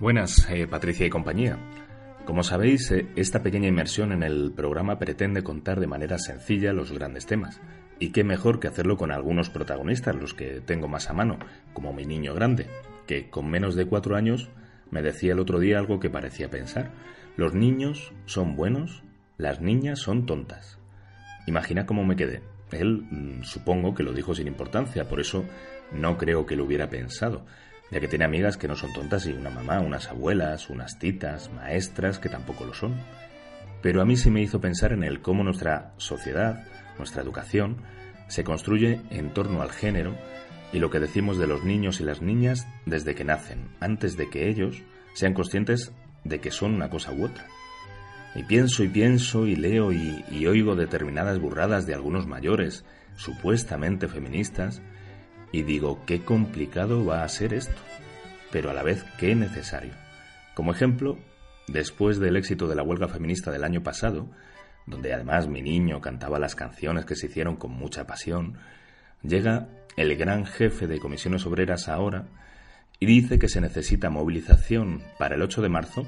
Buenas, eh, Patricia y compañía. Como sabéis, eh, esta pequeña inmersión en el programa pretende contar de manera sencilla los grandes temas. Y qué mejor que hacerlo con algunos protagonistas, los que tengo más a mano, como mi niño grande, que con menos de cuatro años me decía el otro día algo que parecía pensar. Los niños son buenos, las niñas son tontas. Imagina cómo me quedé. Él mm, supongo que lo dijo sin importancia, por eso no creo que lo hubiera pensado ya que tiene amigas que no son tontas y una mamá, unas abuelas, unas titas, maestras que tampoco lo son. Pero a mí sí me hizo pensar en el cómo nuestra sociedad, nuestra educación, se construye en torno al género y lo que decimos de los niños y las niñas desde que nacen, antes de que ellos sean conscientes de que son una cosa u otra. Y pienso y pienso y leo y, y oigo determinadas burradas de algunos mayores, supuestamente feministas, y digo, qué complicado va a ser esto, pero a la vez qué necesario. Como ejemplo, después del éxito de la huelga feminista del año pasado, donde además mi niño cantaba las canciones que se hicieron con mucha pasión, llega el gran jefe de comisiones obreras ahora y dice que se necesita movilización para el 8 de marzo,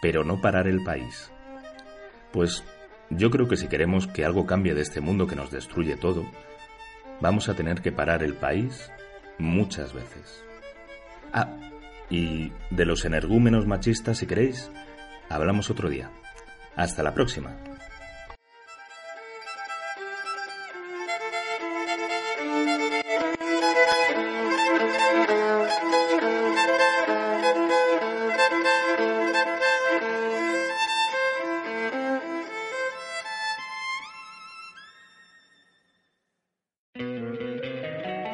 pero no parar el país. Pues yo creo que si queremos que algo cambie de este mundo que nos destruye todo, vamos a tener que parar el país muchas veces. Ah, y de los energúmenos machistas, si queréis, hablamos otro día. Hasta la próxima.